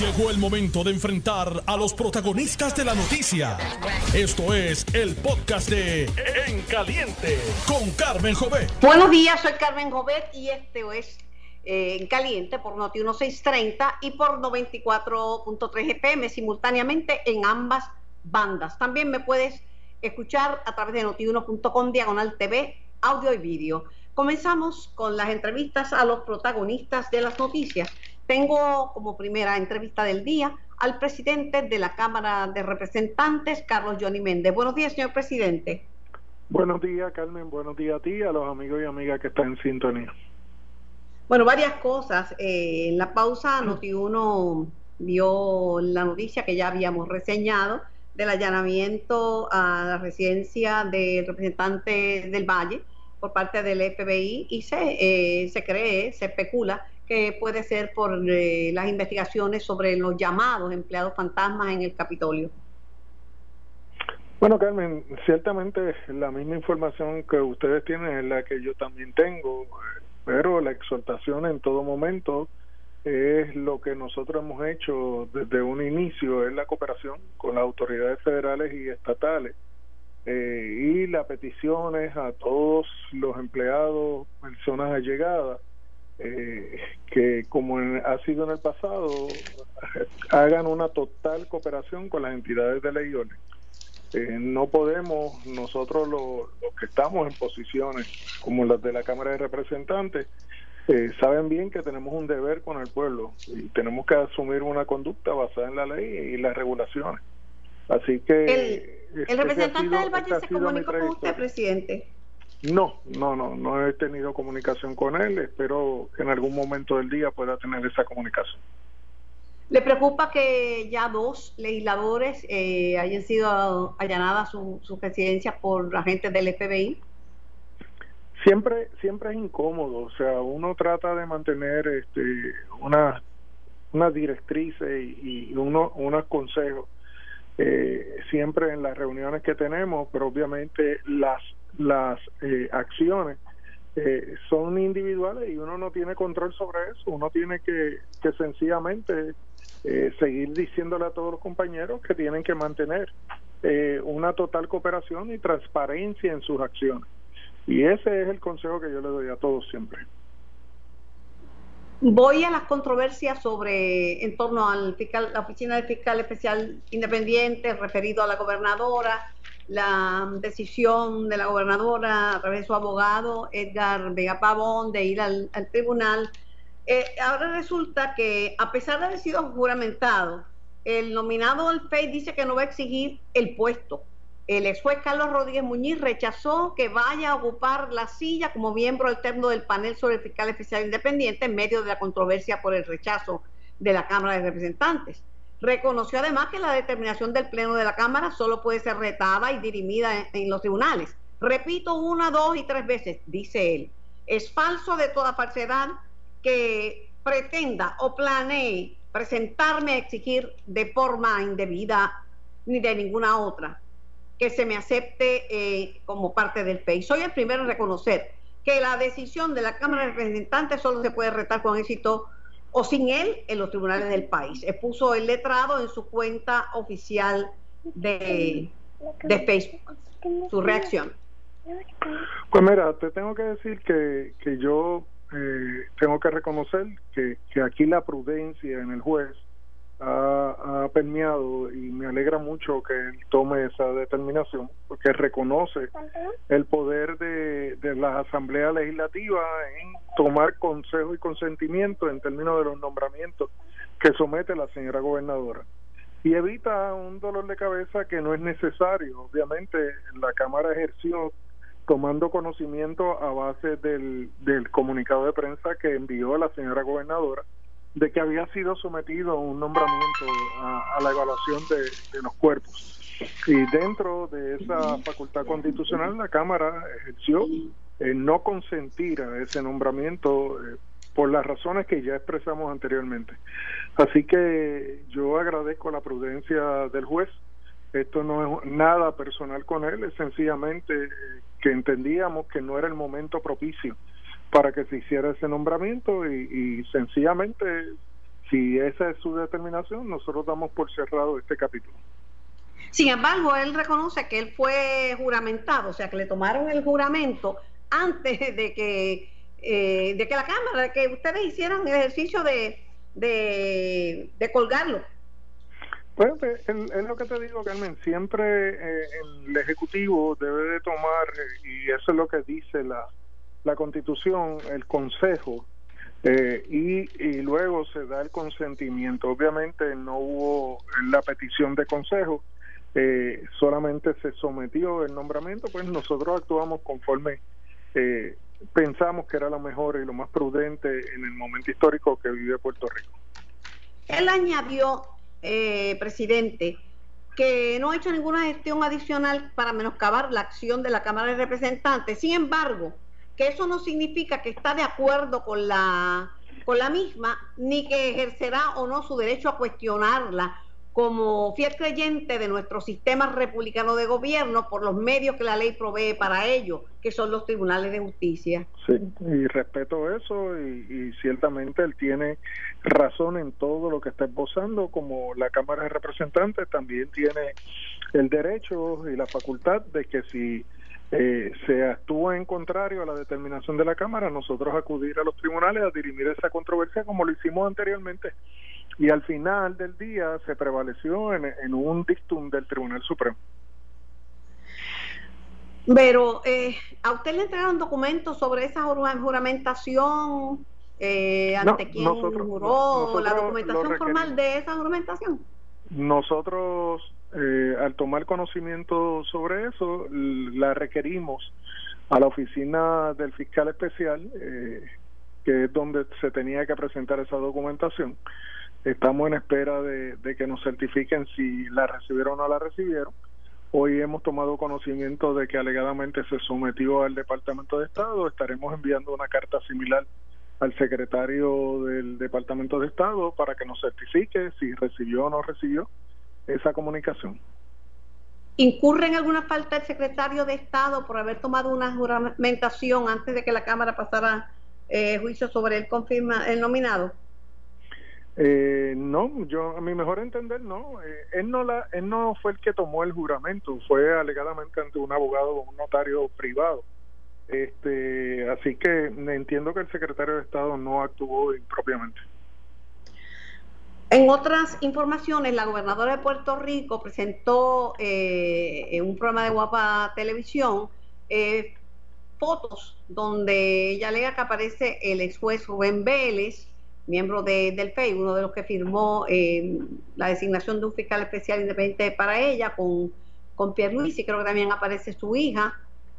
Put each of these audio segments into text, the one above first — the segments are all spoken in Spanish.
Llegó el momento de enfrentar a los protagonistas de la noticia. Esto es el podcast de En Caliente con Carmen Jovet. Buenos días, soy Carmen Jovet y este es eh, En Caliente por Noti 1630 y por 94.3 FM simultáneamente en ambas bandas. También me puedes escuchar a través de notiuno.com diagonal TV, audio y vídeo. Comenzamos con las entrevistas a los protagonistas de las noticias. Tengo como primera entrevista del día al presidente de la Cámara de Representantes, Carlos Johnny Méndez. Buenos días, señor presidente. Buenos días, Carmen. Buenos días a ti y a los amigos y amigas que están en sintonía. Bueno, varias cosas. Eh, en la pausa, Noti1 vio la noticia que ya habíamos reseñado del allanamiento a la residencia del representante del Valle por parte del FBI y se, eh, se cree, se especula que puede ser por eh, las investigaciones sobre los llamados empleados fantasmas en el Capitolio. Bueno, Carmen, ciertamente la misma información que ustedes tienen es la que yo también tengo, pero la exhortación en todo momento es lo que nosotros hemos hecho desde un inicio, es la cooperación con las autoridades federales y estatales. Eh, y las peticiones a todos los empleados, personas allegadas, eh, que como ha sido en el pasado, hagan una total cooperación con las entidades de ley. Eh, no podemos, nosotros los, que estamos en posiciones como las de la Cámara de Representantes, eh, saben bien que tenemos un deber con el pueblo y tenemos que asumir una conducta basada en la ley y las regulaciones. Así que... ¿El, este representante del Valle se comunicó con usted, presidente? No, no, no, no he tenido comunicación con él. Espero que en algún momento del día pueda tener esa comunicación. ¿Le preocupa que ya dos legisladores eh, hayan sido allanadas sus su residencias por agentes del FBI? Siempre, siempre es incómodo. O sea, uno trata de mantener este, una, unas directrices y, y uno, unos consejos eh, siempre en las reuniones que tenemos, pero obviamente las las eh, acciones eh, son individuales y uno no tiene control sobre eso. Uno tiene que, que sencillamente eh, seguir diciéndole a todos los compañeros que tienen que mantener una total cooperación y transparencia en sus acciones. Y ese es el consejo que yo le doy a todos siempre. Voy a las controversias sobre en torno al fiscal, la oficina del fiscal especial independiente referido a la gobernadora la decisión de la gobernadora a través de su abogado Edgar Vega Pavón de ir al, tribunal. Eh, ahora resulta que a pesar de haber sido juramentado, el nominado al FEI dice que no va a exigir el puesto. El ex juez Carlos Rodríguez Muñiz rechazó que vaya a ocupar la silla como miembro alterno del panel sobre el fiscal especial independiente en medio de la controversia por el rechazo de la Cámara de Representantes. Reconoció además que la determinación del Pleno de la Cámara solo puede ser retada y dirimida en, los tribunales. Repito una, dos y tres veces, dice él. Es falso de toda falsedad que pretenda o planee presentarme a exigir de forma indebida ni de ninguna otra que se me acepte eh, como parte del FEI. Soy el primero en reconocer que la decisión de la Cámara de Representantes solo se puede retar con éxito o sin él en los tribunales del país. Expuso el letrado en su cuenta oficial de, de Facebook. Su reacción. Pues mira, te tengo que decir que, que yo eh, tengo que reconocer que, que aquí la prudencia en el juez ha, ha, permeado y me alegra mucho que él tome esa determinación porque reconoce el poder de, de la Asamblea Legislativa en tomar consejo y consentimiento en términos de los nombramientos que somete la señora gobernadora y evita un dolor de cabeza que no es necesario. Obviamente la Cámara ejerció tomando conocimiento a base del, del comunicado de prensa que envió la señora gobernadora de que había sido sometido un nombramiento a, la evaluación de, los cuerpos. Y dentro de esa facultad constitucional, la Cámara ejerció eh, no consentir a ese nombramiento eh, por las razones que ya expresamos anteriormente. Así que yo agradezco la prudencia del juez. Esto no es nada personal con él, es sencillamente eh, que entendíamos que no era el momento propicio para que se hiciera ese nombramiento y, sencillamente si esa es su determinación, nosotros damos por cerrado este capítulo. Sin embargo, él reconoce que él fue juramentado, o sea, que le tomaron el juramento antes de que, eh, de que la Cámara, de que ustedes hicieran el ejercicio de, de, colgarlo. Pues es lo que te digo, Carmen, siempre eh, el Ejecutivo debe de tomar, eh, y eso es lo que dice la, la Constitución, el Consejo, y, y, luego se da el consentimiento. Obviamente no hubo la petición de consejo, eh, solamente se sometió el nombramiento, pues nosotros actuamos conforme eh, pensamos que era lo mejor y lo más prudente en el momento histórico que vive Puerto Rico. Él añadió, eh, presidente, que no ha hecho ninguna gestión adicional para menoscabar la acción de la Cámara de Representantes. Sin embargo, que eso no significa que está de acuerdo con la, con la misma, ni que ejercerá o no su derecho a cuestionarla como fiel creyente de nuestro sistema republicano de gobierno por los medios que la ley provee para ello, que son los tribunales de justicia. Sí, y respeto eso y, ciertamente él tiene razón en todo lo que está esbozando, como la Cámara de Representantes también tiene el derecho y la facultad de que si eh, se actúa en contrario a la determinación de la Cámara, nosotros acudir a los tribunales a dirimir esa controversia como lo hicimos anteriormente y al final del día se prevaleció en, un dictum del Tribunal Supremo. Pero, eh, ¿a usted le entregaron documentos sobre esa juramentación? Eh, ¿Ante quién juró? ¿La documentación formal de esa juramentación? Nosotros, eh, al tomar conocimiento sobre eso, la requerimos a la oficina del fiscal especial, eh, que es donde se tenía que presentar esa documentación. Estamos en espera de, que nos certifiquen si la recibieron o no la recibieron. Hoy hemos tomado conocimiento de que alegadamente se sometió al Departamento de Estado. Estaremos enviando una carta similar al secretario del Departamento de Estado para que nos certifique si recibió o no recibió esa comunicación. ¿Incurre en alguna falta el secretario de Estado por haber tomado una juramentación antes de que la Cámara pasara eh, juicio sobre el, confirma, el nominado? Eh, no, yo a mi mejor entender no. Eh, él no la, él no fue el que tomó el juramento, fue alegadamente ante un abogado o un notario privado. Este, así que entiendo que el secretario de Estado no actuó impropiamente. En otras informaciones, la gobernadora de Puerto Rico presentó eh, en un programa de Guapa Televisión eh, fotos donde ella alega que aparece el ex juez Rubén Vélez, miembro de, del FEI, uno de los que firmó eh, la designación de un fiscal especial independiente para ella con, con Luis y creo que también aparece su hija.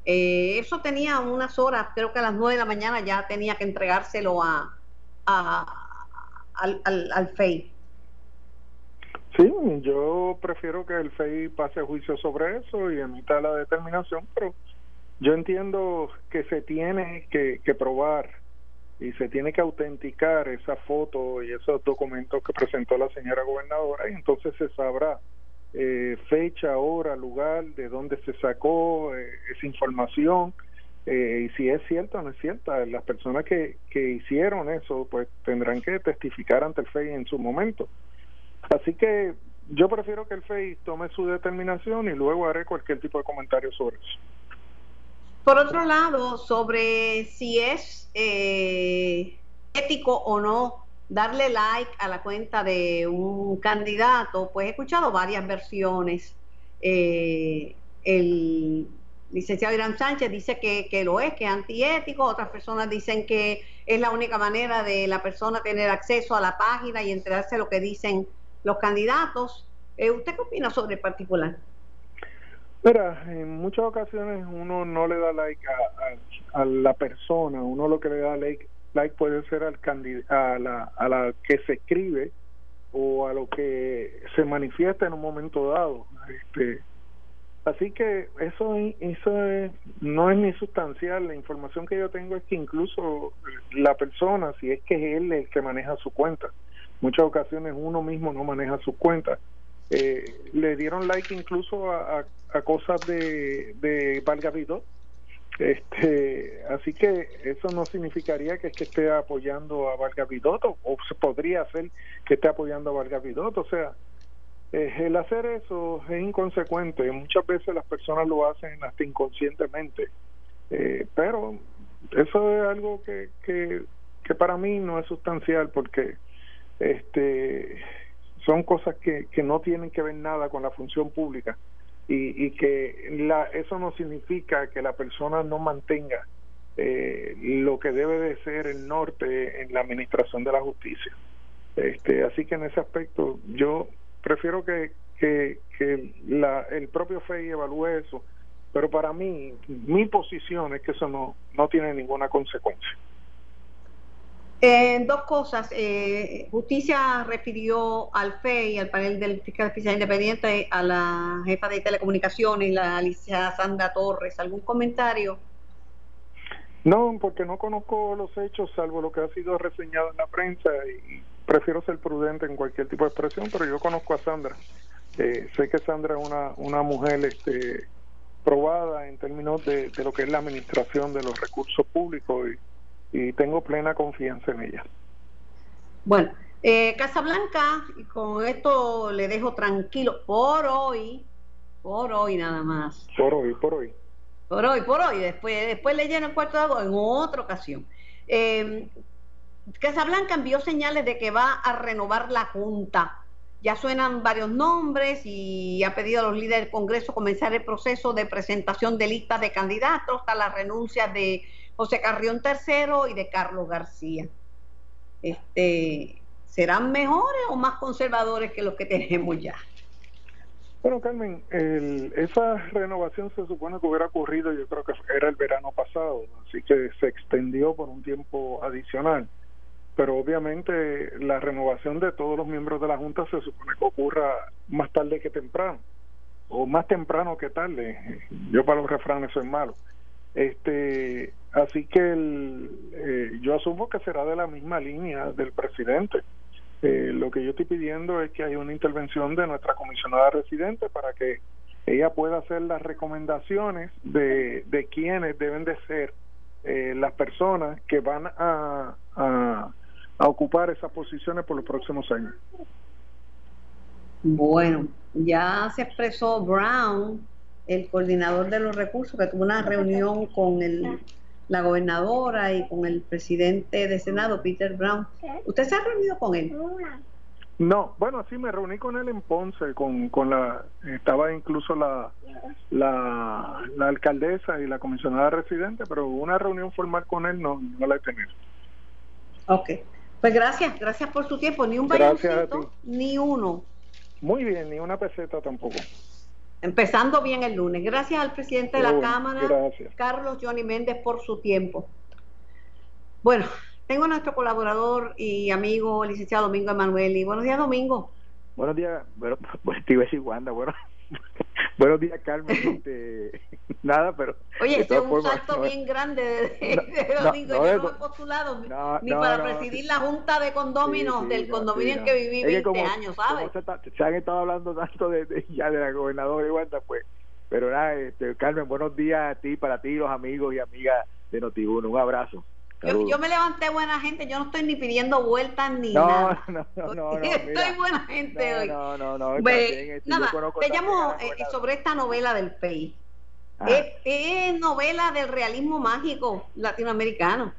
Eh, eso tenía unas horas, creo que a las nueve de la mañana ya tenía que entregárselo a, al, al, FEI. Sí, yo prefiero que el FEI pase juicio sobre eso y emita la determinación, pero yo entiendo que se tiene que, que probar y se tiene que autenticar esa foto y esos documentos que presentó la señora gobernadora y entonces se sabrá eh, fecha, hora, lugar, de dónde se sacó eh, esa información eh, y si es cierta o no es cierta. Las personas que, que hicieron eso pues tendrán que testificar ante el FEI en su momento. Así que yo prefiero que el FEI tome su determinación y luego haré cualquier tipo de comentario sobre eso. Por otro lado, sobre si es eh, ético o no darle like a la cuenta de un candidato, pues he escuchado varias versiones. Eh, el licenciado Irán Sánchez dice que, que, lo es, que es antiético, otras personas dicen que es la única manera de la persona tener acceso a la página y enterarse de lo que dicen los candidatos. Eh, ¿Usted qué opina sobre el particular? Mira, en muchas ocasiones uno no le da like a, la persona, uno lo que le da like, puede ser al a la, a la que se escribe o a lo que se manifiesta en un momento dado. Este, así que eso, eso no es ni sustancial. La información que yo tengo es que incluso la persona, si es que es él el que maneja su cuenta, muchas ocasiones uno mismo no maneja su cuenta. Eh, le dieron like incluso a, a cosas de, de Valga Este, así que eso no significaría que, es que esté apoyando a Vargas Vidotto, o podría hacer que esté apoyando a Vargas Vidotto. O sea, eh, el hacer eso es inconsecuente. Muchas veces las personas lo hacen hasta inconscientemente. Eh, pero eso es algo que, que, que para mí no es sustancial porque este son cosas que, que no tienen que ver nada con la función pública y, y que la, eso no significa que la persona no mantenga eh, lo que debe de ser el norte en la administración de la justicia. Este, así que en ese aspecto yo prefiero que, que, que la, el propio FEI evalúe eso, pero para mí mi posición es que eso no, no tiene ninguna consecuencia. Eh, dos cosas. Eh, justicia refirió al FEI, al panel del fiscal independiente, a la jefa de telecomunicaciones, la Alicia Sandra Torres. ¿Algún comentario? No, porque no conozco los hechos, salvo lo que ha sido reseñado en la prensa, y prefiero ser prudente en cualquier tipo de expresión, pero yo conozco a Sandra. Eh, sé que Sandra es una, una mujer este, probada en términos de lo que es la administración de los recursos públicos y y tengo plena confianza en ella. Bueno, eh, Casablanca, y con esto le dejo tranquilo por hoy, por hoy nada más. Por hoy, por hoy. Por hoy, por hoy. Después, después le lleno el cuarto de agua en otra ocasión. Eh, Casablanca envió señales de que va a renovar la Junta. Ya suenan varios nombres y ha pedido a los líderes del Congreso comenzar el proceso de presentación de listas de candidatos hasta la renuncia de José Carrión III y de Carlos García. Este, ¿Serán mejores o más conservadores que los que tenemos ya? Bueno, Carmen, esa renovación se supone que hubiera ocurrido, yo creo que era el verano pasado, así que se extendió por un tiempo adicional. Pero obviamente la renovación de todos los miembros de la Junta se supone que ocurra más tarde que temprano, o más temprano que tarde. Yo para los refranes soy malo. Este, así que el, eh, yo asumo que será de la misma línea del presidente. Eh, lo que yo estoy pidiendo es que haya una intervención de nuestra comisionada residente para que ella pueda hacer las recomendaciones de, de quiénes deben de ser eh, las personas que van a, a, a ocupar esas posiciones por los próximos años. Bueno, ya se expresó Brown el coordinador de los recursos, que tuvo una reunión con el, la gobernadora y con el presidente de Senado, Peter Brown. ¿Usted se ha reunido con él? No, bueno, sí, me reuní con él en Ponce, con, con la, estaba incluso la, la, la alcaldesa y la comisionada residente, pero una reunión formal con él no, no la he tenido. Ok, pues gracias, gracias por su tiempo, ni un bañoncito, ni uno. Muy bien, ni una peseta tampoco. Empezando bien el lunes. Gracias al presidente de la Cámara, Carlos Johnny Méndez, por su tiempo. Bueno, tengo a nuestro colaborador y amigo, licenciado Domingo Emanueli. Buenos días, Domingo. Buenos días, bueno, pues te iba a decir Wanda, bueno, buenos días, Carmen. Este, nada, pero. Oye, este es un salto bien grande de, Domingo. Yo no he postulado ni para presidir la junta de condóminos del condominio en que viví 20 años, ¿sabes? Se, han estado hablando tanto de, ya de la gobernadora Wanda, pues. Pero nada, este, Carmen, buenos días a ti, para ti, los amigos y amigas de Notiuno. Un abrazo. Yo, me levanté buena gente, yo no estoy ni pidiendo vueltas ni nada. No, no, no, Estoy buena gente hoy. No, no, no. Este, nada, te llamo eh, sobre esta novela del PEI. Ah. Es, novela del realismo mágico latinoamericano.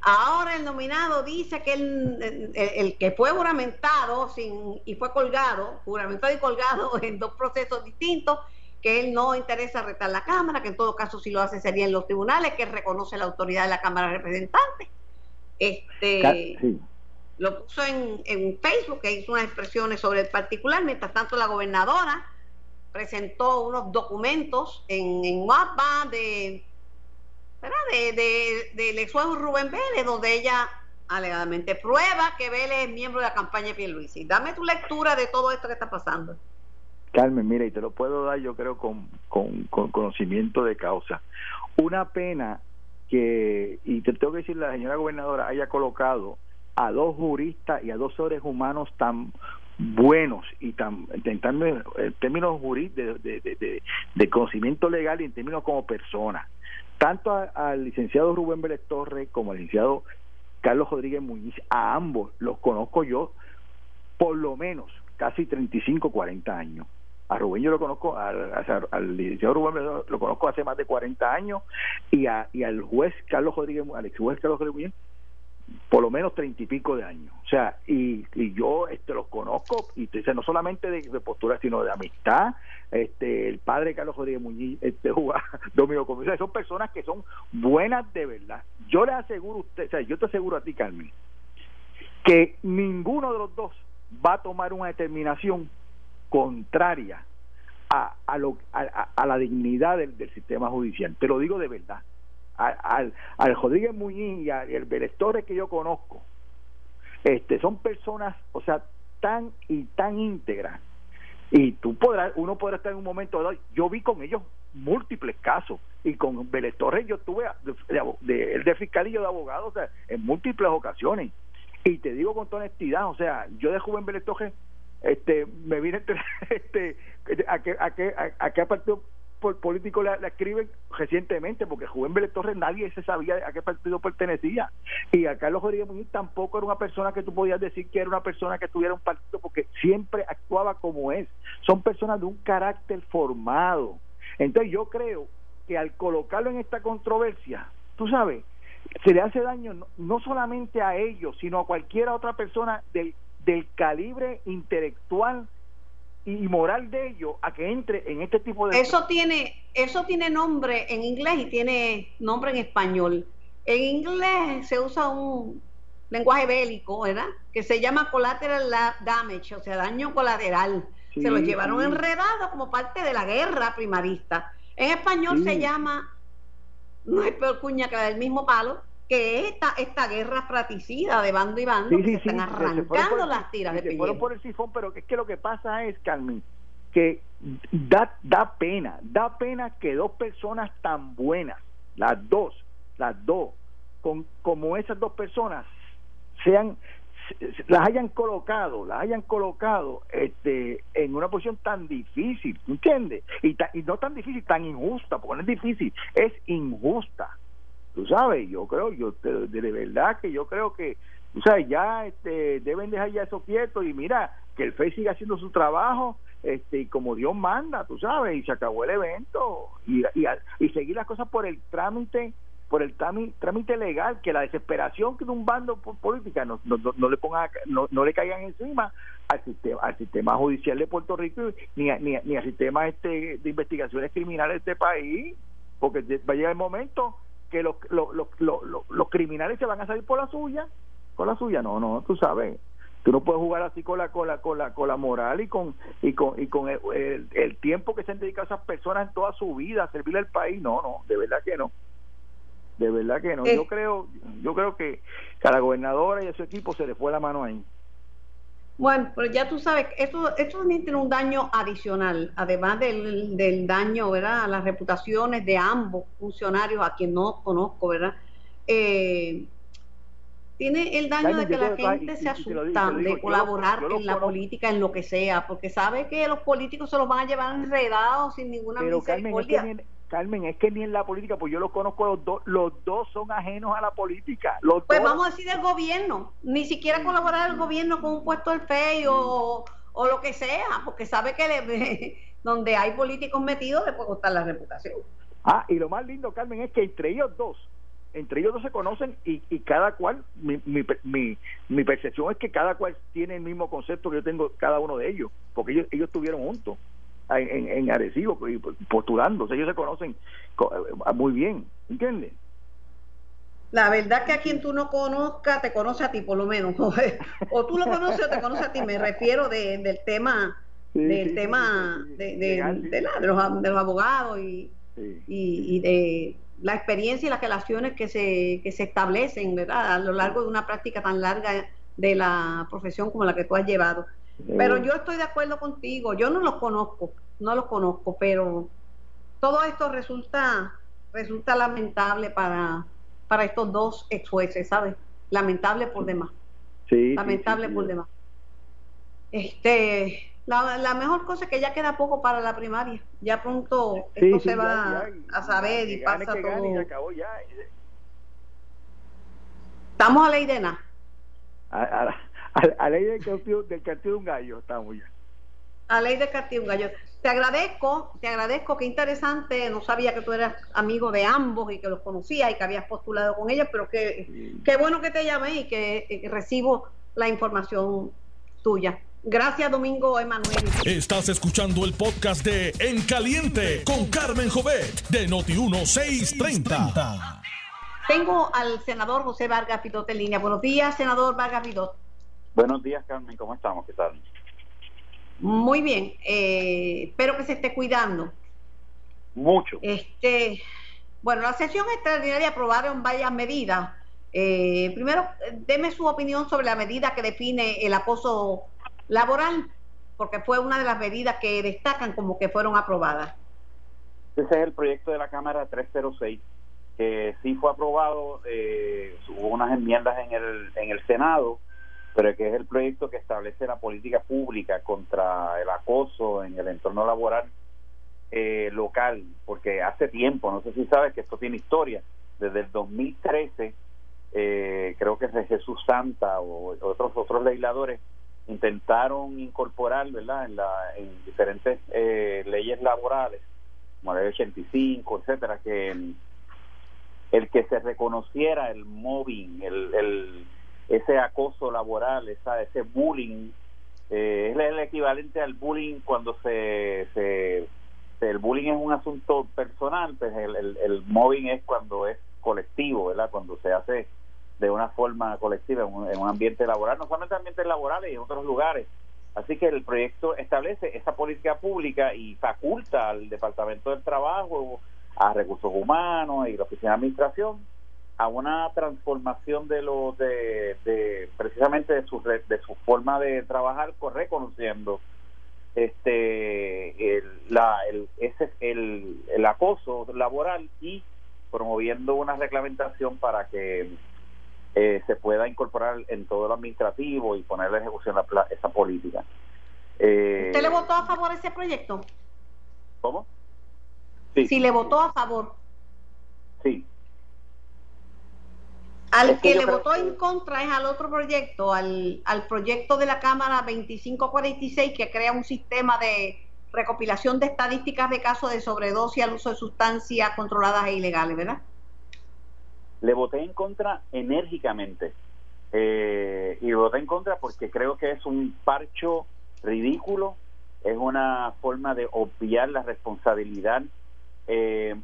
Ahora el nominado dice que el, el, que fue juramentado sin, y fue colgado, juramentado y colgado en dos procesos distintos, que él no interesa retar la Cámara, que en todo caso si lo hace sería en los tribunales, que reconoce la autoridad de la Cámara de Representantes. Este, Lo puso en, en, Facebook, que hizo unas expresiones sobre el particular, mientras tanto la gobernadora presentó unos documentos en, en WhatsApp de, de, de, del ex Rubén Vélez, donde ella alegadamente prueba que Vélez es miembro de la campaña de Pierluisi. Dame tu lectura de todo esto que está pasando. Carmen, mira, y te lo puedo dar yo creo con, con, conocimiento de causa. Una pena que, y te tengo que decir, la señora gobernadora haya colocado a dos juristas y a dos seres humanos tan buenos y tan en términos, jurídicos de, de, de, conocimiento legal y en términos como personas tanto al licenciado Rubén Vélez Torres como al licenciado Carlos Rodríguez Muñiz, a ambos los conozco yo por lo menos casi 35, 40 años. A Rubén yo lo conozco, al, al, licenciado Rubén lo conozco hace más de 40 años y, a, y al juez Carlos Rodríguez, al ex juez Carlos Rodríguez por lo menos treinta y pico de años. O sea, y, y yo este los conozco, y no solamente de, postura, sino de amistad. Este, el padre Carlos Rodríguez Muñiz, este, Domingo Comisario, son personas que son buenas de verdad. Yo le aseguro a usted, o sea, yo te aseguro a ti, Carmen, que ninguno de los dos va a tomar una determinación contraria a, a, lo, a, la dignidad del, sistema judicial. Te lo digo de verdad. Al, al, Rodríguez Muñiz y al, Belestores que yo conozco, este, son personas, o sea, tan y tan íntegras. Y tú podrás, uno podrá estar en un momento dado, yo vi con ellos múltiples casos y con Vélez yo estuve de, de, fiscal y yo de abogado o sea, en múltiples ocasiones y te digo con toda honestidad, o sea, yo de joven Beletoje, este, me vine este, a qué a qué a, qué partido político la, escriben recientemente, porque Juven Vélez Torres nadie se sabía a qué partido pertenecía. Y a Carlos Rodríguez Muñiz tampoco era una persona que tú podías decir que era una persona que tuviera un partido, porque siempre actuaba como es. Son personas de un carácter formado. Entonces yo creo que al colocarlo en esta controversia, tú sabes, se le hace daño no, solamente a ellos, sino a cualquier otra persona del, del calibre intelectual y moral de ellos a que entre en este tipo de eso tiene eso tiene nombre en inglés y tiene nombre en español. En inglés se usa un lenguaje bélico verdad que se llama collateral damage o sea daño colateral. Se lo llevaron enredado como parte de la guerra primarista. En español se llama no es peor cuña que del mismo palo, que esta, esta guerra fratricida de bando y bando que se están arrancando las tiras de se fueron por el sifón, pero es que lo que pasa es, Carmen, que da, da pena, da pena que dos personas tan buenas, las dos, las dos, con, como esas dos personas, sean las hayan colocado, las hayan colocado este, en una posición tan difícil, ¿entiendes? Y, y no tan difícil, tan injusta, porque no es difícil, es injusta. Tú sabes, yo creo, yo de, verdad que yo creo que, tú sabes, ya este, deben dejar ya eso quieto y mira, que el FEI siga haciendo su trabajo este y como Dios manda, tú sabes, y se acabó el evento y, y, y seguir las cosas por el trámite por el trámite legal, que la desesperación que de un bando política no, no, le ponga, no, no, le caigan encima al sistema, al sistema judicial de Puerto Rico ni, ni, ni al sistema este de investigaciones criminales de este país, porque va a llegar el momento que los, los, los, los, criminales se van a salir por la suya, por la suya, no, no, tú sabes tú no puedes jugar así con la con la con la, con la moral y con y con y con el, el, tiempo que se han dedicado esas personas en toda su vida a servirle al país no no de verdad que no de verdad que no. Yo creo, yo creo que a la gobernadora y a su equipo se le fue la mano ahí. Bueno, pero ya tú sabes, esto, esto también tiene un daño adicional, además del, del daño, ¿verdad?, a las reputaciones de ambos funcionarios, a quien no conozco, ¿verdad? Eh, tiene el daño de que la gente se asusta de colaborar en la política, en lo que sea, porque sabe que los políticos se los van a llevar enredados sin ninguna misericordia. Carmen, es que ni en la política, pues yo los conozco los dos, los dos son ajenos a la política. Los pues vamos a decir del gobierno, ni siquiera colaborar el gobierno con un puesto del FEI o, lo que sea, porque sabe que donde hay políticos metidos le puede costar la reputación. Ah, y lo más lindo, Carmen, es que entre ellos dos, entre ellos dos se conocen y, y cada cual, mi, mi, mi, mi, percepción es que cada cual tiene el mismo concepto que yo tengo cada uno de ellos, porque ellos, ellos estuvieron juntos en, en Arecibo sea, ellos se conocen eh, muy bien, ¿entiendes? La verdad que a quien tú no conozcas, te conoce a ti por lo menos. o tú lo conoces o te conoce a ti. Me refiero de, del tema, del tema de, de, los, de, los, abogados y, y, de la experiencia y las relaciones que se, que se establecen ¿verdad? a lo largo de una práctica tan larga de la profesión como la que tú has llevado. Pero yo estoy de acuerdo contigo, yo no los conozco, no los conozco, pero todo esto resulta resulta lamentable para, para estos dos ex jueces, ¿sabes? Lamentable por demás. Sí, lamentable por demás. Este, La, mejor cosa es que ya queda poco para la primaria. Ya pronto esto se va a saber y pasa todo. Estamos a de nada. A, ley del castillo, del de un gallo estamos ya. A ley del castillo un gallo. Te agradezco, te agradezco, qué interesante, no sabía que tú eras amigo de ambos y que los conocías y que habías postulado con ellos, pero que, qué bueno que te llamé y que, recibo la información tuya. Gracias, Domingo Emanuel. Estás escuchando el podcast de En Caliente con Carmen Jovet de Noti1630. Tengo al senador José Vargas Pidot en línea. Buenos días, senador Vargas Pidot. Buenos días, Carmen. ¿Cómo estamos? ¿Qué tal? Muy bien, eh, espero que se esté cuidando. Mucho. Este, bueno, la sesión extraordinaria aprobaron varias medidas. Eh, primero, deme su opinión sobre la medida que define el acoso laboral, porque fue una de las medidas que destacan como que fueron aprobadas. Ese es el proyecto de la Cámara 306, que sí fue aprobado, eh, hubo unas enmiendas en el, en el Senado, pero que es el proyecto que establece la política pública contra el acoso en el entorno laboral eh, local, porque hace tiempo, no sé si sabes que esto tiene historia, desde el 2013, eh, creo que es Jesús Santa o otros otros legisladores intentaron incorporar, ¿verdad?, en, la, en diferentes eh, leyes laborales, como la ley 85, etcétera, que el, que se reconociera el mobbing, el, el ese acoso laboral, esa, ese bullying, eh, es el equivalente al bullying cuando se, el bullying es un asunto personal, pues el, el, el mobbing es cuando es colectivo, ¿verdad? Cuando se hace de una forma colectiva en un, en un ambiente laboral, no solamente en ambientes laborales y en otros lugares. Así que el proyecto establece esa política pública y faculta al Departamento del Trabajo, a Recursos Humanos y la Oficina de Administración a una transformación de lo de, precisamente de su de su forma de trabajar reconociendo este el, la el, ese el, el acoso laboral y promoviendo una reglamentación para que eh, se pueda incorporar en todo lo administrativo y poner en ejecución la, esa política. Eh, ¿Usted le votó a favor ese proyecto? ¿Cómo? Sí. Si le votó a favor. Sí. Al que, le votó en contra es al otro proyecto, al, al proyecto de la Cámara 2546 que crea un sistema de recopilación de estadísticas de casos de sobredosis al uso de sustancias controladas e ilegales, ¿verdad? Le voté en contra enérgicamente. Eh, y voté en contra porque creo que es un parcho ridículo, es una forma de obviar la responsabilidad eh,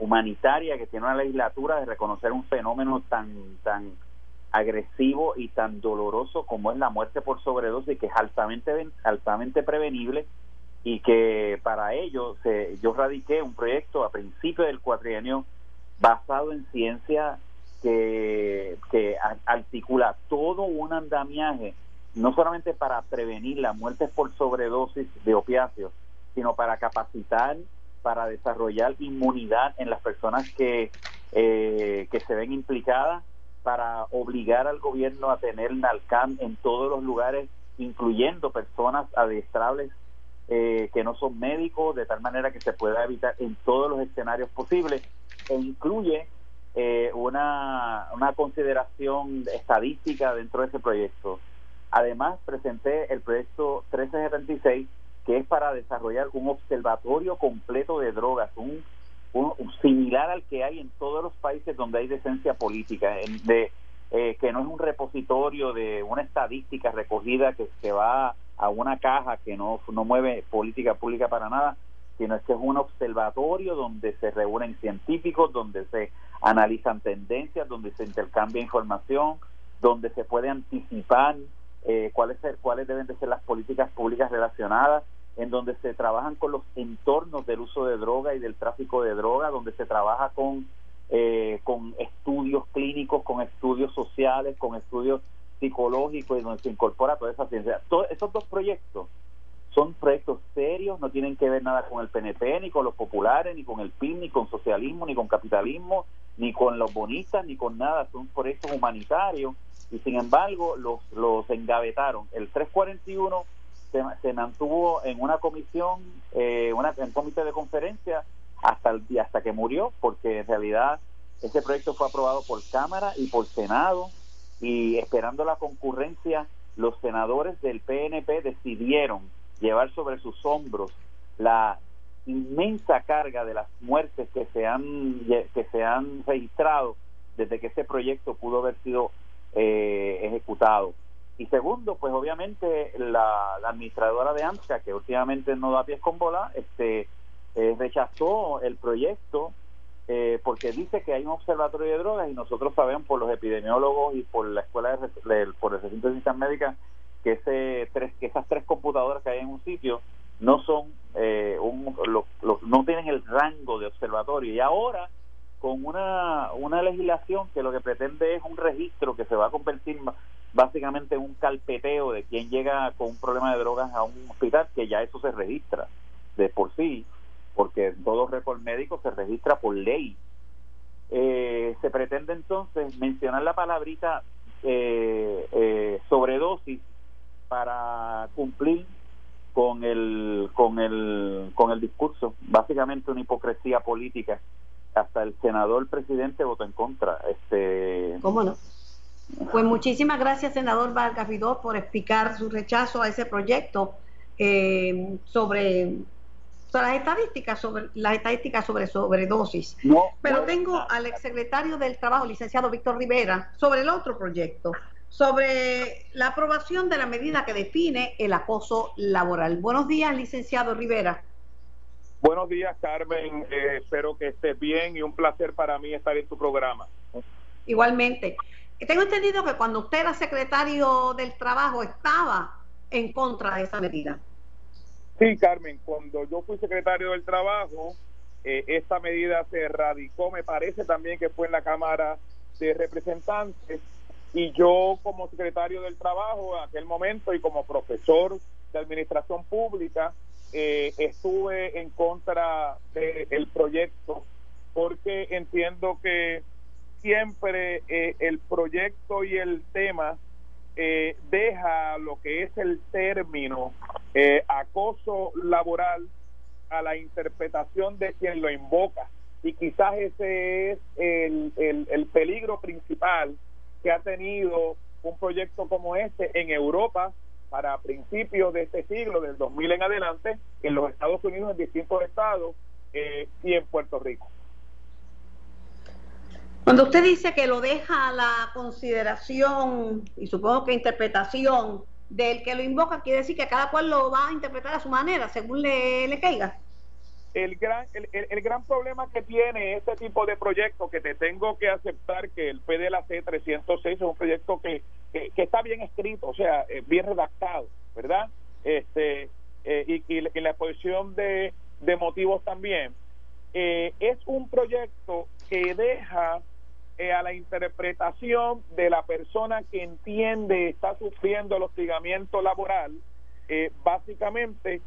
humanitaria que tiene una legislatura de reconocer un fenómeno tan tan agresivo y tan doloroso como es la muerte por sobredosis que es altamente altamente prevenible y que para ello se, yo radiqué un proyecto a principio del cuatrienio basado en ciencia que, que articula todo un andamiaje no solamente para prevenir la muerte por sobredosis de opiáceos sino para capacitar para desarrollar inmunidad en las personas que, eh, que se ven implicadas, para obligar al gobierno a tener NALCAM en todos los lugares, incluyendo personas adiestrables eh, que no son médicos, de tal manera que se pueda evitar en todos los escenarios posibles, e incluye eh, una, una consideración estadística dentro de ese proyecto. Además, presenté el proyecto 1376, que es para desarrollar un observatorio completo de drogas, un, similar al que hay en todos los países donde hay decencia política, de, eh, que no es un repositorio de una estadística recogida que, se va a una caja que no, no mueve política pública para nada, sino es que es un observatorio donde se reúnen científicos, donde se analizan tendencias, donde se intercambia información, donde se puede anticipar eh, cuáles, cuáles deben de ser las políticas públicas relacionadas en donde se trabajan con los entornos del uso de droga y del tráfico de droga, donde se trabaja con, eh, con estudios clínicos, con estudios sociales, con estudios psicológicos y donde se incorpora toda esa ciencia. Todos esos dos proyectos son proyectos serios, no tienen que ver nada con el PNP, ni con los populares, ni con el PIN, ni con socialismo, ni con capitalismo, ni con los bonistas, ni con nada, son proyectos humanitarios y sin embargo los, los engavetaron. El 341 se, mantuvo en una comisión, eh, una, en comité de conferencia hasta el hasta que murió, porque en realidad ese proyecto fue aprobado por Cámara y por Senado y esperando la concurrencia, los senadores del PNP decidieron llevar sobre sus hombros la inmensa carga de las muertes que se han que se han registrado desde que ese proyecto pudo haber sido eh, ejecutado y segundo pues obviamente la, administradora de AMSA que últimamente no da pies con bola este eh, rechazó el proyecto eh, porque dice que hay un observatorio de drogas y nosotros sabemos por los epidemiólogos y por la escuela de, por el recinto de ciencias médicas que ese tres que esas tres computadoras que hay en un sitio no son eh, un, no tienen el rango de observatorio. Y ahora con una, una legislación que lo que pretende es un registro que se va a convertir básicamente en un calpeteo de quien llega con un problema de drogas a un hospital, que ya eso se registra de por sí, porque todo récord médico se registra por ley. Eh, se pretende entonces mencionar la palabrita eh, eh, sobredosis para cumplir con el con el con el discurso básicamente una hipocresía política hasta el senador presidente votó en contra este cómo no pues muchísimas gracias senador Vargas Vidó por explicar su rechazo a ese proyecto eh, sobre, las estadísticas sobre las estadísticas sobre sobredosis pero tengo al exsecretario del trabajo licenciado Víctor Rivera sobre el otro proyecto sobre la aprobación de la medida que define el acoso laboral. Buenos días, licenciado Rivera. Buenos días, Carmen. Eh, espero que estés bien y un placer para mí estar en tu programa. Igualmente. Tengo entendido que cuando usted era secretario del Trabajo estaba en contra de esa medida. Sí, Carmen, cuando yo fui secretario del Trabajo, eh, esta medida se radicó, me parece también que fue en la Cámara de Representantes y yo como secretario del trabajo en aquel momento y como profesor de administración pública eh, estuve en contra del proyecto porque entiendo que siempre eh, el proyecto y el tema eh, deja lo que es el término acoso laboral a la interpretación de quien lo invoca. Y quizás ese es el, el peligro principal que ha tenido un proyecto como este en Europa para principios de este siglo, del 2000 en adelante, en los Estados Unidos, en distintos estados eh, y en Puerto Rico. Cuando usted dice que lo deja a la consideración y supongo que interpretación del que lo invoca, quiere decir que cada cual lo va a interpretar a su manera, según le, le caiga el gran, el, el, gran problema que tiene este tipo de proyecto, que te tengo que aceptar que el PDLAC 306 es un proyecto que, que, está bien escrito, o sea, eh, bien redactado, ¿verdad? Este, eh, y, y, en la exposición de, motivos también, eh, es un proyecto que deja a la interpretación de la persona que entiende está sufriendo el hostigamiento laboral, básicamente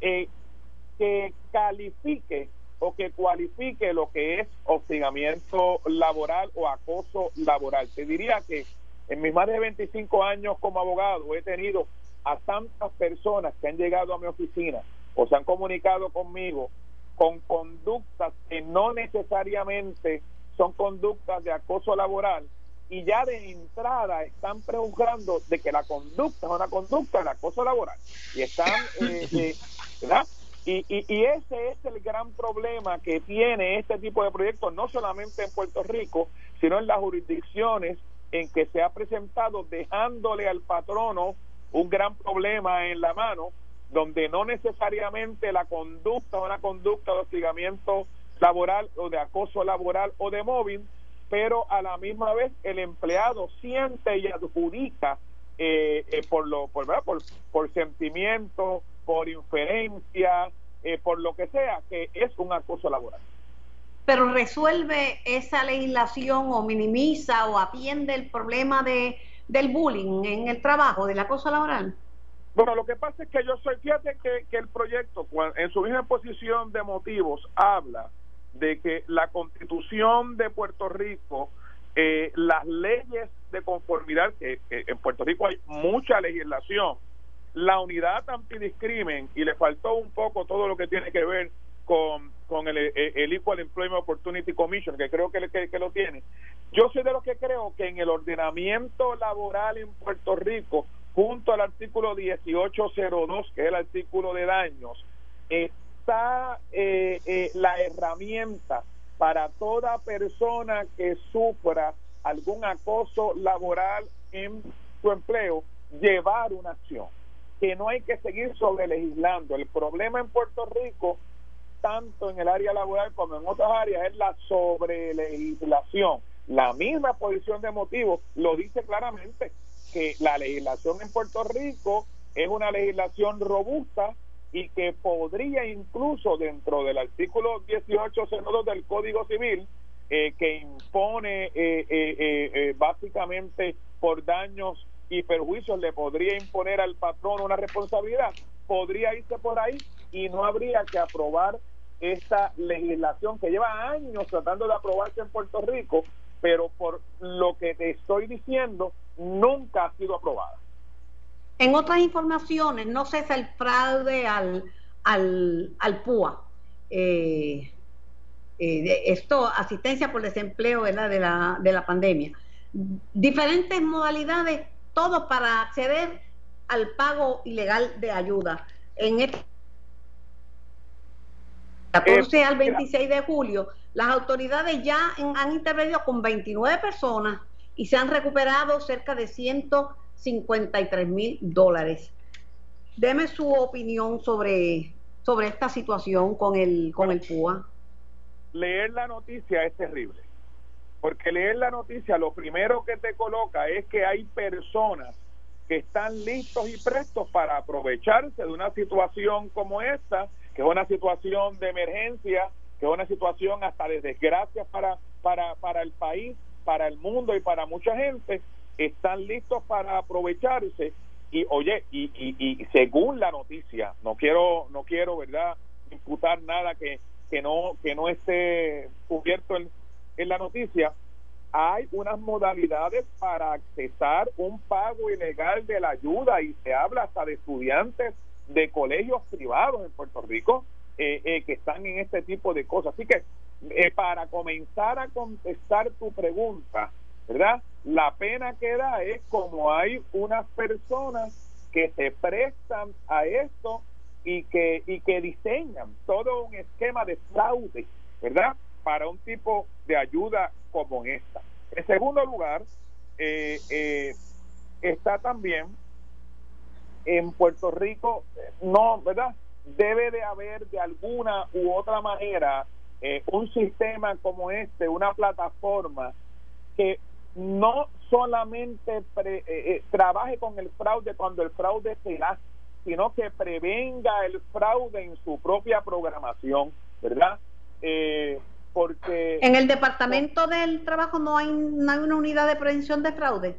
que califique o que cualifique lo que es hostigamiento laboral o acoso laboral. Te diría que en mis más de 25 años como abogado he tenido a tantas personas que han llegado a mi oficina o se han comunicado conmigo con conductas que no necesariamente son conductas de acoso laboral y ya de entrada están prejuzgando de que la conducta es una conducta de acoso laboral y están eh, eh, ¿verdad? Y, y, ese es el gran problema que tiene este tipo de proyectos, no solamente en Puerto Rico, sino en las jurisdicciones en que se ha presentado, dejándole al patrono un gran problema en la mano, donde no necesariamente la conducta una conducta de hostigamiento laboral o de acoso laboral o de móvil, pero a la misma vez el empleado siente y adjudica eh, eh, por, lo, por, por, por sentimiento, por inferencia, eh, por lo que sea, que es un acoso laboral. Pero resuelve esa legislación o minimiza o atiende el problema de, del bullying en el trabajo, del acoso laboral. Bueno, lo que pasa es que yo soy, fíjate que, que el proyecto, en su misma exposición de motivos, habla de que la constitución de Puerto Rico, eh, las leyes de conformidad, que en Puerto Rico hay mucha legislación, la unidad antidiscrimen y le faltó un poco todo lo que tiene que ver con, con el, Equal Employment Opportunity Commission, que creo que, lo tiene. Yo soy de los que creo que en el ordenamiento laboral en Puerto Rico, junto al artículo 1802, que es el artículo de daños, está eh, eh, la herramienta para toda persona que sufra algún acoso laboral en su empleo, llevar una acción que no hay que seguir sobre legislando. El problema en Puerto Rico, tanto en el área laboral como en otras áreas, es la sobrelegislación. La misma posición de motivo lo dice claramente, que la legislación en Puerto Rico es una legislación robusta y que podría incluso dentro del artículo 1802 del Código Civil, eh, que impone eh, eh, básicamente por daños y perjuicios le podría imponer al patrón una responsabilidad, podría irse por ahí y no habría que aprobar esta legislación que lleva años tratando de aprobarse en Puerto Rico, pero por lo que te estoy diciendo, nunca ha sido aprobada. En otras informaciones, no cesa el fraude al, al, al PUA. Eh, eh, esto, asistencia por desempleo De, la, de la pandemia. Diferentes modalidades todo para acceder al pago ilegal de ayuda. En el 14 eh, al 26 de julio, las autoridades ya han intervenido con 29 personas y se han recuperado cerca de 153 mil dólares. Deme su opinión sobre, sobre esta situación con el, con el PUA. Leer la noticia es terrible porque leer la noticia lo primero que te coloca es que hay personas que están listos y prestos para aprovecharse de una situación como esta, que es una situación de emergencia, que es una situación hasta de desgracia para, para, para el país, para el mundo y para mucha gente, están listos para aprovecharse. Y oye y, y, y según la noticia no quiero no quiero verdad imputar nada que, que no que no esté cubierto en, en la noticia, hay unas modalidades para accesar un pago ilegal de la ayuda y se habla hasta de estudiantes de colegios privados en Puerto Rico eh, eh, que están en este tipo de cosas. Así que eh, para comenzar a contestar tu pregunta, ¿verdad? La pena que da es como hay unas personas que se prestan a esto y que, y que diseñan todo un esquema de fraude, ¿verdad? Para un tipo de ayuda como esta. En segundo lugar, eh, eh, está también en Puerto Rico, no, ¿verdad? Debe de haber de alguna u otra manera eh, un sistema como este, una plataforma que no solamente trabaje con el fraude cuando el fraude se da, sino que prevenga el fraude en su propia programación, ¿verdad? Eh, porque... En el Departamento del Trabajo no hay, no hay una unidad de prevención de fraude.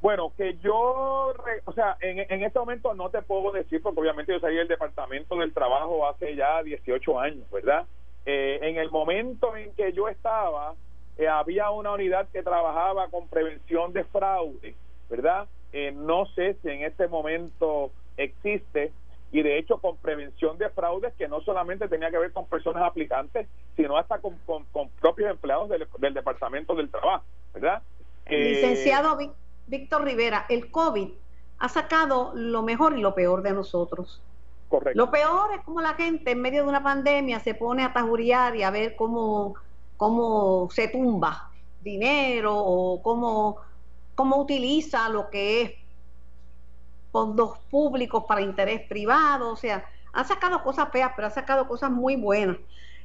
Bueno, que yo, o sea, en, en este momento no te puedo decir, porque obviamente yo salí del Departamento del Trabajo hace ya 18 años, ¿verdad? Eh, en el momento en que yo estaba, eh, había una unidad que trabajaba con prevención de fraude, ¿verdad? Eh, no sé si en este momento existe, y de hecho con prevención de fraudes que no solamente tenía que ver con personas aplicantes, sino hasta con, con, propios empleados del, Departamento del Trabajo, ¿verdad? Licenciado Víctor Rivera, el COVID ha sacado lo mejor y lo peor de nosotros. Correcto. Lo peor es como la gente en medio de una pandemia se pone a tajuriar y a ver cómo, cómo se tumba dinero o cómo, cómo utiliza lo que es fondos públicos para interés privado, o sea, han sacado cosas feas, pero han sacado cosas muy buenas.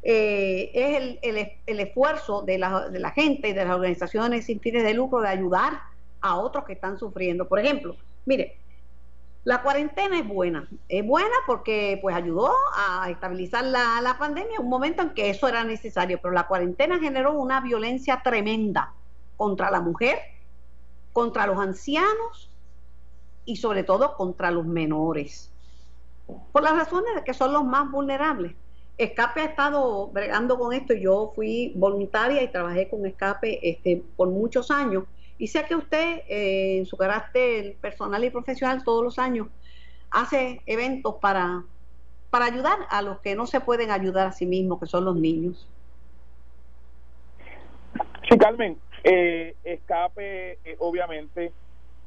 Eh, es el, el, el esfuerzo de la, de la, gente y de las organizaciones sin fines de lucro de ayudar a otros que están sufriendo. Por ejemplo, mire, la cuarentena es buena. Es buena porque pues ayudó a estabilizar la, la pandemia, un momento en que eso era necesario, pero la cuarentena generó una violencia tremenda contra la mujer, contra los ancianos y sobre todo contra los menores, por las razones de que son los más vulnerables. Escape ha estado bregando con esto, yo fui voluntaria y trabajé con Escape este, por muchos años Y sé que usted, eh, en su carácter personal y profesional, todos los años hace eventos para, para ayudar a los que no se pueden ayudar a sí mismos, que son los niños. Sí, Carmen, eh, Escape eh, obviamente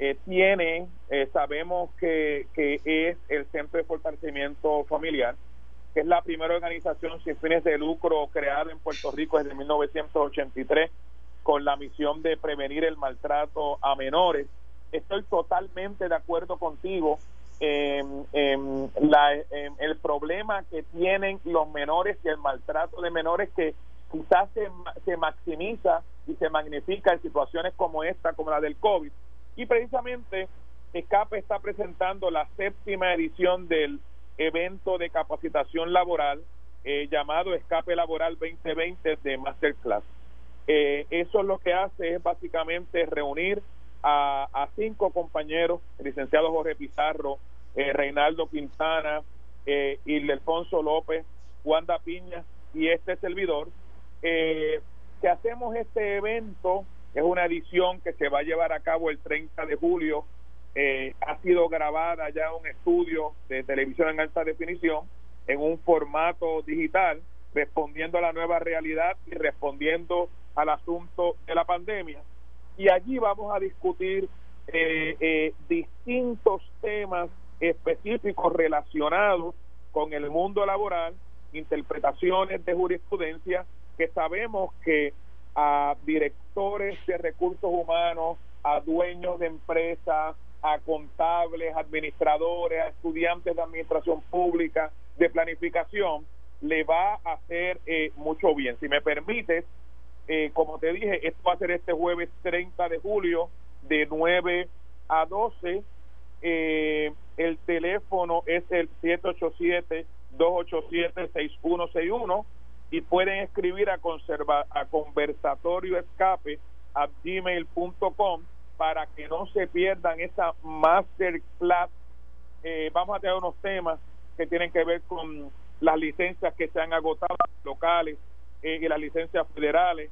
eh, tiene, sabemos que, que es el Centro de Fortalecimiento Familiar, que es la primera organización sin fines de lucro creada en Puerto Rico desde 1983 con la misión de prevenir el maltrato a menores. Estoy totalmente de acuerdo contigo la, el problema que tienen los menores y el maltrato de menores que quizás se, se maximiza y se magnifica en situaciones como esta, como la del COVID. Y precisamente ESCAPE está presentando la séptima edición del evento de capacitación laboral eh, llamado Escape Laboral 2020 de Masterclass. Eh, eso lo que hace es básicamente reunir a, a cinco compañeros, el licenciado Jorge Pizarro, eh, Reinaldo Quintana, eh, Ildefonso López, Wanda Piña y este servidor, eh, que hacemos este evento, es una edición que se va a llevar a cabo el 30 de julio, eh, ha sido grabada ya un estudio de televisión en alta definición en un formato digital, respondiendo a la nueva realidad y respondiendo al asunto de la pandemia. Y allí vamos a discutir eh, eh, distintos temas específicos relacionados con el mundo laboral, interpretaciones de jurisprudencia que sabemos que a directores de recursos humanos, a dueños de empresas, a contables, administradores, a estudiantes de administración pública, de planificación, le va a hacer eh, mucho bien. Si me permites, eh, como te dije, esto va a ser este jueves 30 de julio de 9 a 12. Eh, el teléfono es el 787-287-6161 y pueden escribir a, conserva, a conversatorioescape a gmail.com para que no se pierdan esa masterclass. Eh, vamos a tener unos temas que tienen que ver con las licencias que se han agotado locales eh, y las licencias federales.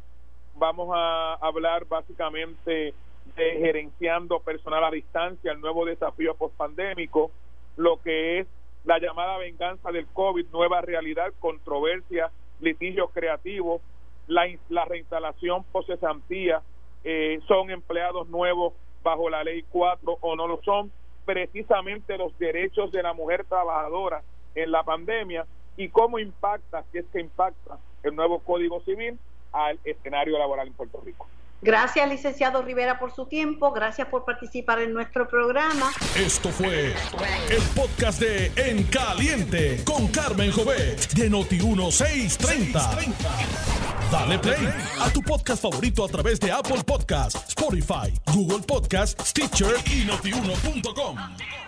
Vamos a hablar básicamente de gerenciando personal a distancia, el nuevo desafío postpandémico, lo que es la llamada venganza del COVID, nueva realidad, controversia litigios creativos, la, la reinstalación posesantía, eh, son empleados nuevos bajo la ley 4 o no lo son, precisamente los derechos de la mujer trabajadora en la pandemia y cómo impacta, si es que impacta el nuevo Código Civil al escenario laboral en Puerto Rico. Gracias, licenciado Rivera, por su tiempo. Gracias por participar en nuestro programa. Esto fue el podcast de En Caliente con Carmen Jovet de Noti1630. Dale play a tu podcast favorito a través de Apple Podcasts, Spotify, Google Podcasts, Stitcher y notiuno.com.